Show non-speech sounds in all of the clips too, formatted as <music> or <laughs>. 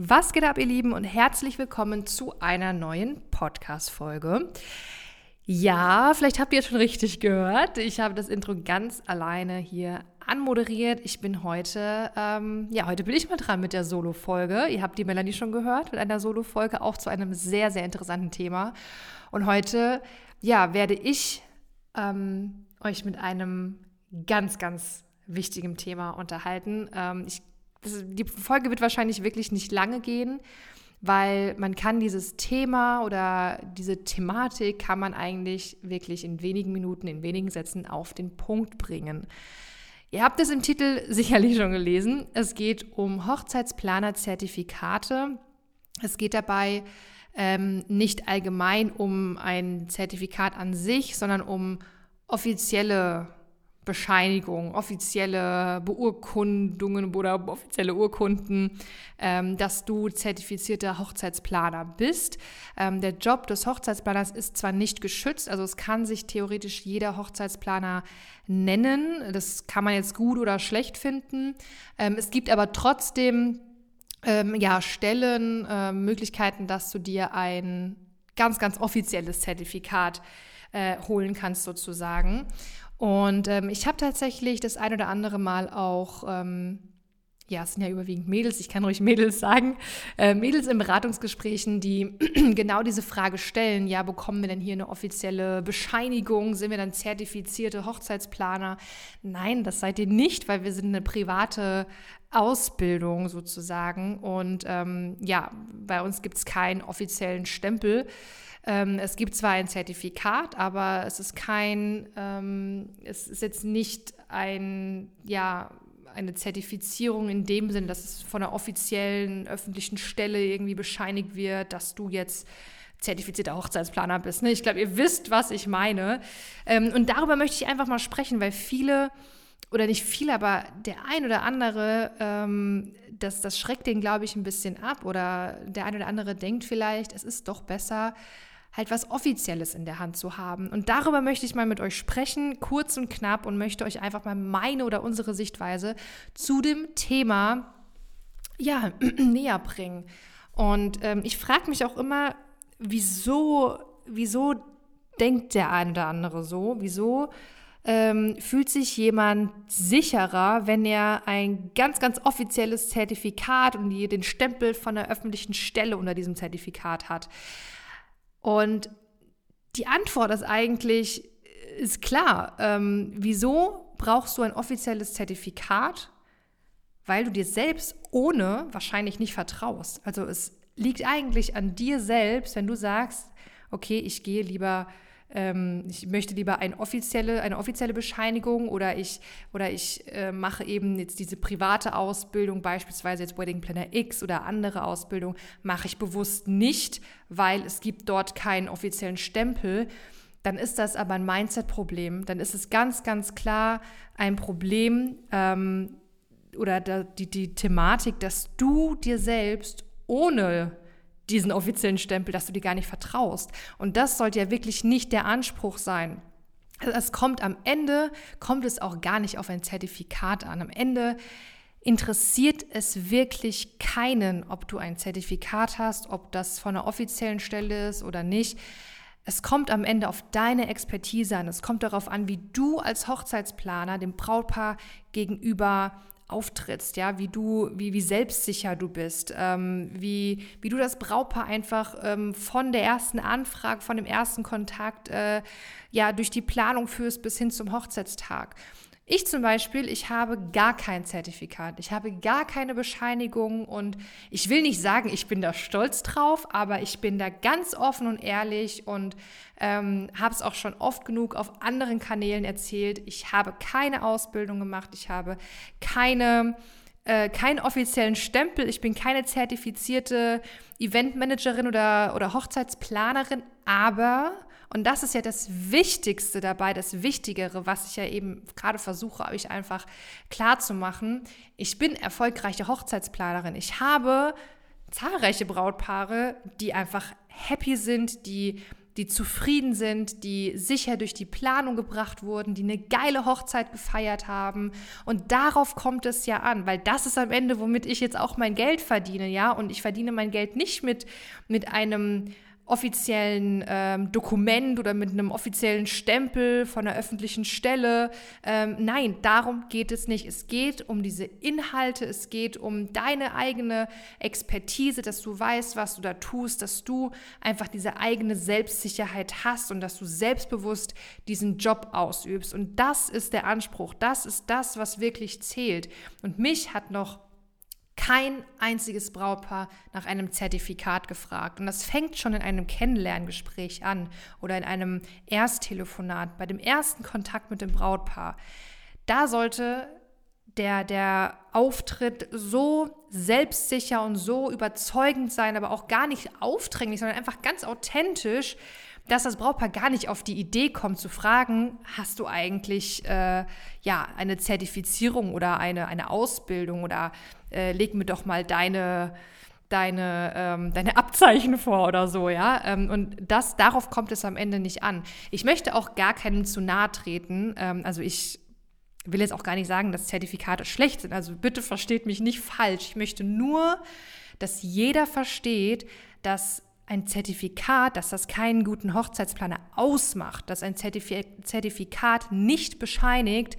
Was geht ab, ihr Lieben, und herzlich willkommen zu einer neuen Podcast-Folge. Ja, vielleicht habt ihr es schon richtig gehört. Ich habe das Intro ganz alleine hier anmoderiert. Ich bin heute, ähm, ja, heute bin ich mal dran mit der Solo-Folge. Ihr habt die Melanie schon gehört mit einer Solo-Folge, auch zu einem sehr, sehr interessanten Thema. Und heute, ja, werde ich ähm, euch mit einem ganz, ganz wichtigen Thema unterhalten. Ähm, ich das, die Folge wird wahrscheinlich wirklich nicht lange gehen, weil man kann dieses Thema oder diese Thematik kann man eigentlich wirklich in wenigen Minuten, in wenigen Sätzen auf den Punkt bringen. Ihr habt es im Titel <laughs> sicherlich schon gelesen. Es geht um Hochzeitsplaner-Zertifikate. Es geht dabei ähm, nicht allgemein um ein Zertifikat an sich, sondern um offizielle Bescheinigung, offizielle Beurkundungen oder offizielle Urkunden, ähm, dass du zertifizierter Hochzeitsplaner bist. Ähm, der Job des Hochzeitsplaners ist zwar nicht geschützt, also es kann sich theoretisch jeder Hochzeitsplaner nennen. Das kann man jetzt gut oder schlecht finden. Ähm, es gibt aber trotzdem ähm, ja, Stellen, äh, Möglichkeiten, dass du dir ein ganz, ganz offizielles Zertifikat holen kannst sozusagen. Und ähm, ich habe tatsächlich das ein oder andere Mal auch, ähm, ja, es sind ja überwiegend Mädels, ich kann ruhig Mädels sagen, äh, Mädels in Beratungsgesprächen, die <clears throat> genau diese Frage stellen, ja, bekommen wir denn hier eine offizielle Bescheinigung? Sind wir dann zertifizierte Hochzeitsplaner? Nein, das seid ihr nicht, weil wir sind eine private Ausbildung sozusagen. Und ähm, ja, bei uns gibt es keinen offiziellen Stempel. Ähm, es gibt zwar ein Zertifikat, aber es ist kein, ähm, es ist jetzt nicht ein, ja, eine Zertifizierung in dem Sinn, dass es von einer offiziellen öffentlichen Stelle irgendwie bescheinigt wird, dass du jetzt zertifizierter Hochzeitsplaner bist. Ne? Ich glaube, ihr wisst, was ich meine. Ähm, und darüber möchte ich einfach mal sprechen, weil viele, oder nicht viele, aber der ein oder andere, ähm, das, das schreckt den, glaube ich, ein bisschen ab. Oder der ein oder andere denkt vielleicht, es ist doch besser, halt was Offizielles in der Hand zu haben. Und darüber möchte ich mal mit euch sprechen, kurz und knapp, und möchte euch einfach mal meine oder unsere Sichtweise zu dem Thema ja, <clears throat> näher bringen. Und ähm, ich frage mich auch immer, wieso, wieso denkt der eine oder andere so? Wieso ähm, fühlt sich jemand sicherer, wenn er ein ganz, ganz offizielles Zertifikat und den Stempel von der öffentlichen Stelle unter diesem Zertifikat hat? Und die Antwort ist eigentlich, ist klar. Ähm, wieso brauchst du ein offizielles Zertifikat? Weil du dir selbst ohne wahrscheinlich nicht vertraust. Also es liegt eigentlich an dir selbst, wenn du sagst, okay, ich gehe lieber ähm, ich möchte lieber eine offizielle, eine offizielle Bescheinigung oder ich, oder ich äh, mache eben jetzt diese private Ausbildung, beispielsweise jetzt Wedding Planner X oder andere Ausbildung, mache ich bewusst nicht, weil es gibt dort keinen offiziellen Stempel dann ist das aber ein Mindset-Problem. Dann ist es ganz, ganz klar ein Problem ähm, oder die, die Thematik, dass du dir selbst ohne diesen offiziellen Stempel, dass du dir gar nicht vertraust. Und das sollte ja wirklich nicht der Anspruch sein. Es kommt am Ende, kommt es auch gar nicht auf ein Zertifikat an. Am Ende interessiert es wirklich keinen, ob du ein Zertifikat hast, ob das von einer offiziellen Stelle ist oder nicht. Es kommt am Ende auf deine Expertise an. Es kommt darauf an, wie du als Hochzeitsplaner dem Brautpaar gegenüber auftrittst, ja, wie du, wie, wie selbstsicher du bist, ähm, wie, wie du das Brautpaar einfach ähm, von der ersten Anfrage, von dem ersten Kontakt, äh, ja, durch die Planung führst bis hin zum Hochzeitstag. Ich zum Beispiel, ich habe gar kein Zertifikat, ich habe gar keine Bescheinigung und ich will nicht sagen, ich bin da stolz drauf, aber ich bin da ganz offen und ehrlich und ähm, habe es auch schon oft genug auf anderen Kanälen erzählt. Ich habe keine Ausbildung gemacht, ich habe keine äh, keinen offiziellen Stempel, ich bin keine zertifizierte Eventmanagerin oder, oder Hochzeitsplanerin, aber und das ist ja das Wichtigste dabei, das Wichtigere, was ich ja eben gerade versuche, euch einfach klar zu machen. Ich bin erfolgreiche Hochzeitsplanerin. Ich habe zahlreiche Brautpaare, die einfach happy sind, die die zufrieden sind, die sicher durch die Planung gebracht wurden, die eine geile Hochzeit gefeiert haben. Und darauf kommt es ja an, weil das ist am Ende, womit ich jetzt auch mein Geld verdiene, ja. Und ich verdiene mein Geld nicht mit, mit einem offiziellen ähm, Dokument oder mit einem offiziellen Stempel von einer öffentlichen Stelle. Ähm, nein, darum geht es nicht. Es geht um diese Inhalte, es geht um deine eigene Expertise, dass du weißt, was du da tust, dass du einfach diese eigene Selbstsicherheit hast und dass du selbstbewusst diesen Job ausübst. Und das ist der Anspruch, das ist das, was wirklich zählt. Und mich hat noch kein einziges Brautpaar nach einem Zertifikat gefragt. Und das fängt schon in einem Kennenlerngespräch an oder in einem Ersttelefonat, bei dem ersten Kontakt mit dem Brautpaar. Da sollte der, der Auftritt so selbstsicher und so überzeugend sein, aber auch gar nicht aufdringlich, sondern einfach ganz authentisch, dass das Brautpaar gar nicht auf die Idee kommt zu fragen, hast du eigentlich äh, ja eine Zertifizierung oder eine, eine Ausbildung oder äh, leg mir doch mal deine deine, ähm, deine Abzeichen vor oder so, ja. Ähm, und das, darauf kommt es am Ende nicht an. Ich möchte auch gar keinem zu nahe treten. Ähm, also ich will jetzt auch gar nicht sagen, dass Zertifikate schlecht sind. Also bitte versteht mich nicht falsch. Ich möchte nur, dass jeder versteht, dass ein Zertifikat, dass das keinen guten Hochzeitsplaner ausmacht, dass ein Zertifikat nicht bescheinigt,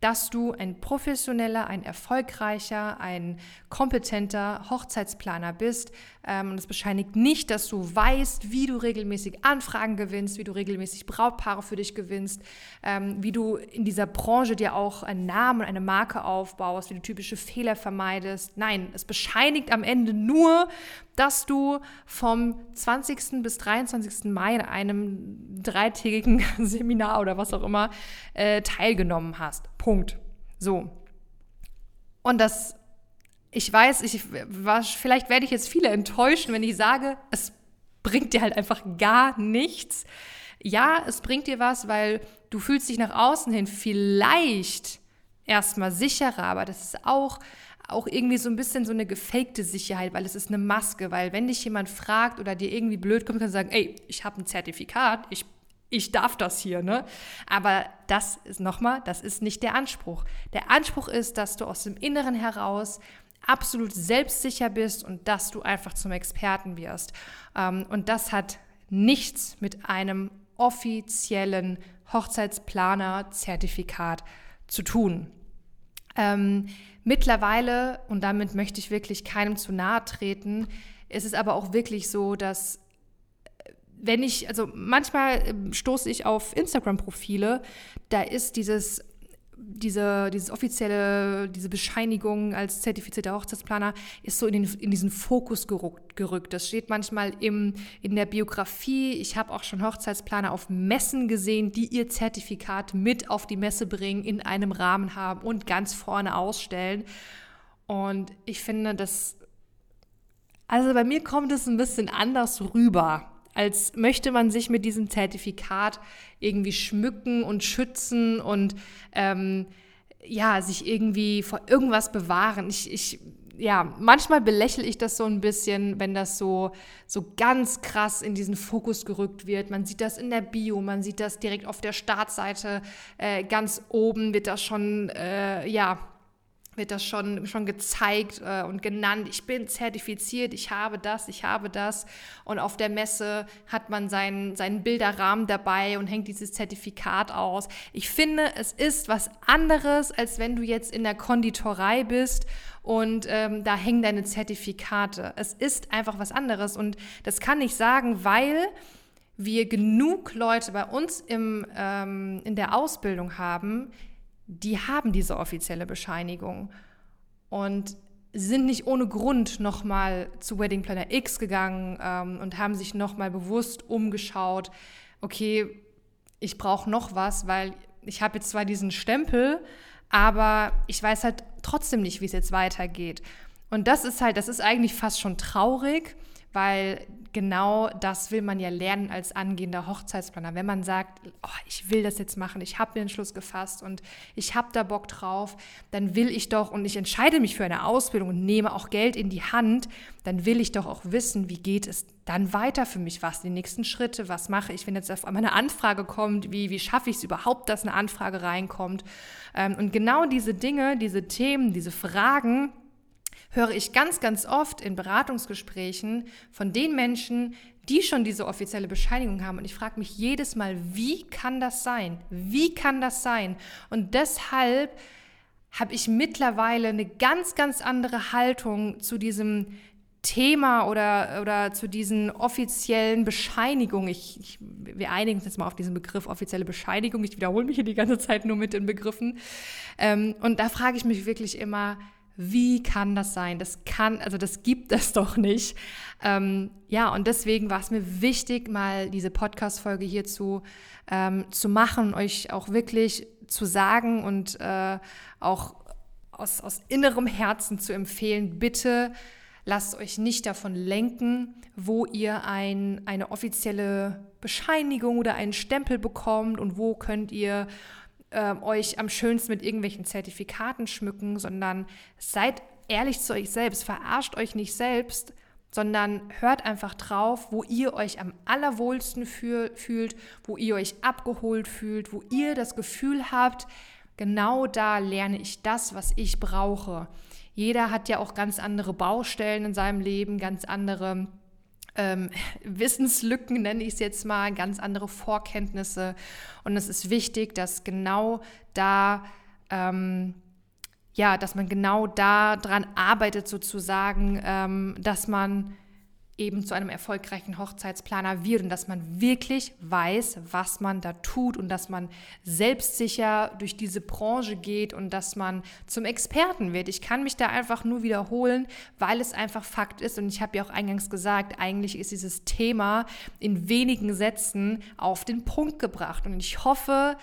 dass du ein professioneller, ein erfolgreicher, ein kompetenter Hochzeitsplaner bist. Ähm, und es bescheinigt nicht, dass du weißt, wie du regelmäßig Anfragen gewinnst, wie du regelmäßig Brautpaare für dich gewinnst, ähm, wie du in dieser Branche dir auch einen Namen und eine Marke aufbaust, wie du typische Fehler vermeidest. Nein, es bescheinigt am Ende nur, dass du vom 20. bis 23. Mai in einem dreitägigen <laughs> Seminar oder was auch immer äh, teilgenommen hast. Punkt. So. Und das, ich weiß, ich, vielleicht werde ich jetzt viele enttäuschen, wenn ich sage, es bringt dir halt einfach gar nichts. Ja, es bringt dir was, weil du fühlst dich nach außen hin vielleicht erstmal sicherer, aber das ist auch auch irgendwie so ein bisschen so eine gefakte Sicherheit, weil es ist eine Maske, weil wenn dich jemand fragt oder dir irgendwie blöd kommt, kannst du sagen, ey, ich habe ein Zertifikat, ich ich darf das hier, ne? Aber das ist nochmal, das ist nicht der Anspruch. Der Anspruch ist, dass du aus dem Inneren heraus absolut selbstsicher bist und dass du einfach zum Experten wirst. Ähm, und das hat nichts mit einem offiziellen Hochzeitsplaner-Zertifikat zu tun. Ähm, mittlerweile, und damit möchte ich wirklich keinem zu nahe treten, ist es aber auch wirklich so, dass wenn ich, also manchmal ähm, stoße ich auf Instagram-Profile, da ist dieses diese, dieses offizielle, diese Bescheinigung als zertifizierter Hochzeitsplaner ist so in, den, in diesen Fokus gerückt, gerückt. Das steht manchmal im, in der Biografie. Ich habe auch schon Hochzeitsplaner auf Messen gesehen, die ihr Zertifikat mit auf die Messe bringen, in einem Rahmen haben und ganz vorne ausstellen. Und ich finde, das, also bei mir kommt es ein bisschen anders rüber als möchte man sich mit diesem Zertifikat irgendwie schmücken und schützen und ähm, ja, sich irgendwie vor irgendwas bewahren. Ich, ich, ja, manchmal belächle ich das so ein bisschen, wenn das so, so ganz krass in diesen Fokus gerückt wird. Man sieht das in der Bio, man sieht das direkt auf der Startseite, äh, ganz oben wird das schon, äh, ja, wird das schon, schon gezeigt äh, und genannt. Ich bin zertifiziert, ich habe das, ich habe das. Und auf der Messe hat man seinen, seinen Bilderrahmen dabei und hängt dieses Zertifikat aus. Ich finde, es ist was anderes, als wenn du jetzt in der Konditorei bist und ähm, da hängen deine Zertifikate. Es ist einfach was anderes. Und das kann ich sagen, weil wir genug Leute bei uns im, ähm, in der Ausbildung haben, die haben diese offizielle Bescheinigung und sind nicht ohne Grund nochmal zu Wedding Planner X gegangen ähm, und haben sich nochmal bewusst umgeschaut, okay, ich brauche noch was, weil ich habe jetzt zwar diesen Stempel, aber ich weiß halt trotzdem nicht, wie es jetzt weitergeht. Und das ist halt, das ist eigentlich fast schon traurig, weil genau das will man ja lernen als angehender Hochzeitsplaner. Wenn man sagt, oh, ich will das jetzt machen, ich habe den Entschluss gefasst und ich habe da Bock drauf, dann will ich doch und ich entscheide mich für eine Ausbildung und nehme auch Geld in die Hand, dann will ich doch auch wissen, wie geht es dann weiter für mich, was die nächsten Schritte, was mache ich, wenn jetzt auf einmal eine Anfrage kommt, wie, wie schaffe ich es überhaupt, dass eine Anfrage reinkommt. Ähm, und genau diese Dinge, diese Themen, diese Fragen, höre ich ganz, ganz oft in Beratungsgesprächen von den Menschen, die schon diese offizielle Bescheinigung haben. Und ich frage mich jedes Mal, wie kann das sein? Wie kann das sein? Und deshalb habe ich mittlerweile eine ganz, ganz andere Haltung zu diesem Thema oder, oder zu diesen offiziellen Bescheinigungen. Ich, ich, wir einigen uns jetzt mal auf diesen Begriff offizielle Bescheinigung. Ich wiederhole mich hier die ganze Zeit nur mit den Begriffen. Ähm, und da frage ich mich wirklich immer, wie kann das sein? Das kann, also das gibt es <laughs> doch nicht. Ähm, ja, und deswegen war es mir wichtig, mal diese Podcast-Folge hierzu ähm, zu machen, euch auch wirklich zu sagen und äh, auch aus, aus innerem Herzen zu empfehlen, bitte lasst euch nicht davon lenken, wo ihr ein, eine offizielle Bescheinigung oder einen Stempel bekommt und wo könnt ihr äh, euch am schönsten mit irgendwelchen Zertifikaten schmücken, sondern seid ehrlich zu euch selbst, verarscht euch nicht selbst, sondern hört einfach drauf, wo ihr euch am allerwohlsten fühl, fühlt, wo ihr euch abgeholt fühlt, wo ihr das Gefühl habt, genau da lerne ich das, was ich brauche. Jeder hat ja auch ganz andere Baustellen in seinem Leben, ganz andere ähm, <laughs> Wissenslücken, nenne ich es jetzt mal, ganz andere Vorkenntnisse. Und es ist wichtig, dass genau da, ähm, ja, dass man genau da dran arbeitet, sozusagen, ähm, dass man eben zu einem erfolgreichen Hochzeitsplaner wird und dass man wirklich weiß, was man da tut und dass man selbstsicher durch diese Branche geht und dass man zum Experten wird. Ich kann mich da einfach nur wiederholen, weil es einfach Fakt ist und ich habe ja auch eingangs gesagt, eigentlich ist dieses Thema in wenigen Sätzen auf den Punkt gebracht und ich hoffe,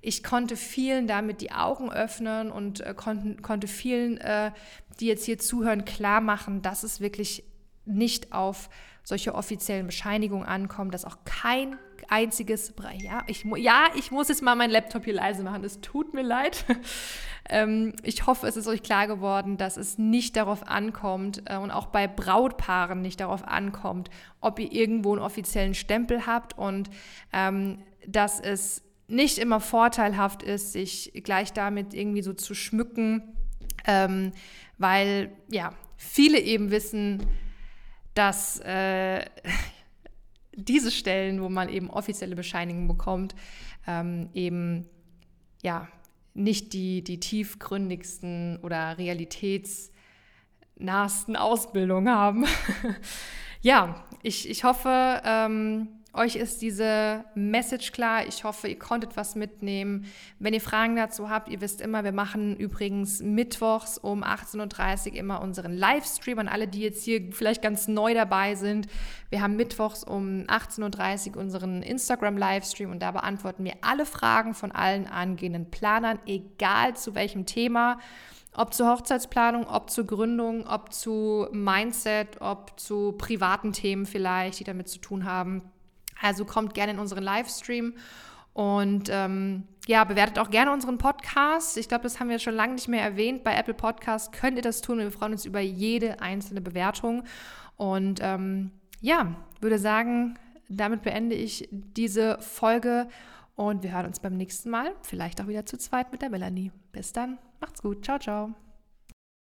ich konnte vielen damit die Augen öffnen und äh, konnten, konnte vielen, äh, die jetzt hier zuhören, klar machen, dass es wirklich nicht auf solche offiziellen Bescheinigungen ankommen, dass auch kein einziges, ja ich, ja, ich muss jetzt mal meinen Laptop hier leise machen, es tut mir leid. <laughs> ähm, ich hoffe, es ist euch klar geworden, dass es nicht darauf ankommt äh, und auch bei Brautpaaren nicht darauf ankommt, ob ihr irgendwo einen offiziellen Stempel habt und ähm, dass es nicht immer vorteilhaft ist, sich gleich damit irgendwie so zu schmücken, ähm, weil ja, viele eben wissen, dass äh, <laughs> diese Stellen, wo man eben offizielle Bescheinigungen bekommt, ähm, eben ja nicht die, die tiefgründigsten oder realitätsnahsten Ausbildungen haben. <laughs> ja, ich, ich hoffe, ähm, euch ist diese Message klar. Ich hoffe, ihr konntet was mitnehmen. Wenn ihr Fragen dazu habt, ihr wisst immer, wir machen übrigens mittwochs um 18.30 Uhr immer unseren Livestream. An alle, die jetzt hier vielleicht ganz neu dabei sind. Wir haben mittwochs um 18.30 Uhr unseren Instagram-Livestream und da beantworten wir alle Fragen von allen angehenden Planern, egal zu welchem Thema. Ob zur Hochzeitsplanung, ob zur Gründung, ob zu Mindset, ob zu privaten Themen vielleicht, die damit zu tun haben. Also kommt gerne in unseren Livestream und ähm, ja, bewertet auch gerne unseren Podcast. Ich glaube, das haben wir schon lange nicht mehr erwähnt. Bei Apple Podcast könnt ihr das tun. Wir freuen uns über jede einzelne Bewertung. Und ähm, ja, würde sagen, damit beende ich diese Folge und wir hören uns beim nächsten Mal. Vielleicht auch wieder zu zweit mit der Melanie. Bis dann. Macht's gut. Ciao, ciao.